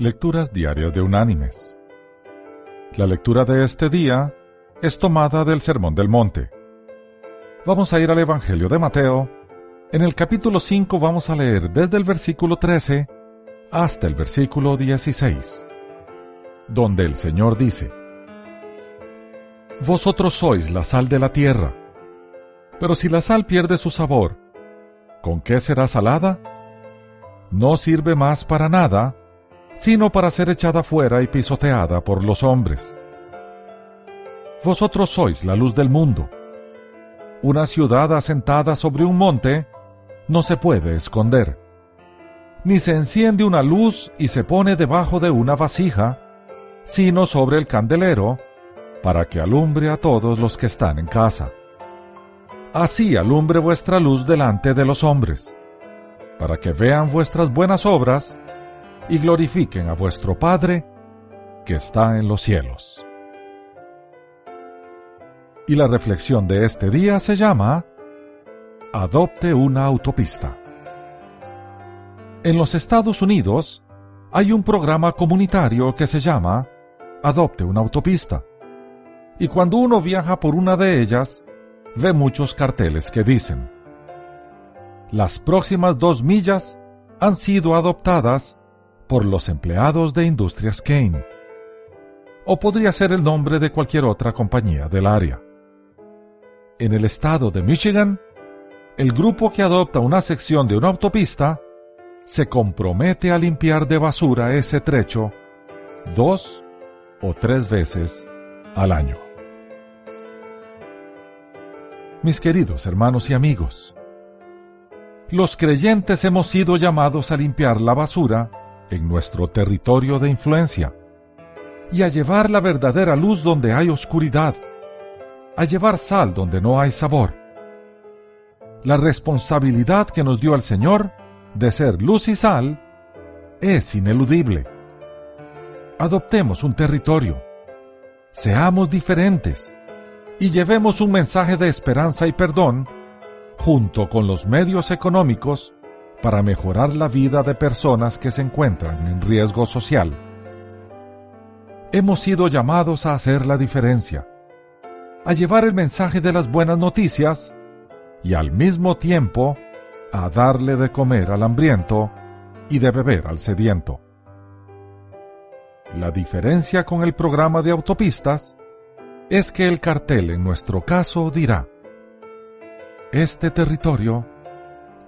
Lecturas Diarias de Unánimes. La lectura de este día es tomada del Sermón del Monte. Vamos a ir al Evangelio de Mateo. En el capítulo 5 vamos a leer desde el versículo 13 hasta el versículo 16, donde el Señor dice, Vosotros sois la sal de la tierra, pero si la sal pierde su sabor, ¿con qué será salada? No sirve más para nada, sino para ser echada fuera y pisoteada por los hombres. Vosotros sois la luz del mundo. Una ciudad asentada sobre un monte no se puede esconder. Ni se enciende una luz y se pone debajo de una vasija, sino sobre el candelero, para que alumbre a todos los que están en casa. Así alumbre vuestra luz delante de los hombres, para que vean vuestras buenas obras y glorifiquen a vuestro Padre que está en los cielos. Y la reflexión de este día se llama Adopte una autopista. En los Estados Unidos hay un programa comunitario que se llama Adopte una autopista. Y cuando uno viaja por una de ellas, ve muchos carteles que dicen, las próximas dos millas han sido adoptadas por los empleados de Industrias Kane. O podría ser el nombre de cualquier otra compañía del área. En el estado de Michigan, el grupo que adopta una sección de una autopista se compromete a limpiar de basura ese trecho dos o tres veces al año. Mis queridos hermanos y amigos, los creyentes hemos sido llamados a limpiar la basura en nuestro territorio de influencia y a llevar la verdadera luz donde hay oscuridad, a llevar sal donde no hay sabor. La responsabilidad que nos dio el Señor de ser luz y sal es ineludible. Adoptemos un territorio, seamos diferentes y llevemos un mensaje de esperanza y perdón junto con los medios económicos para mejorar la vida de personas que se encuentran en riesgo social. Hemos sido llamados a hacer la diferencia, a llevar el mensaje de las buenas noticias y al mismo tiempo a darle de comer al hambriento y de beber al sediento. La diferencia con el programa de autopistas es que el cartel en nuestro caso dirá, este territorio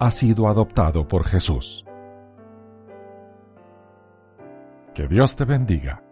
ha sido adoptado por Jesús. Que Dios te bendiga.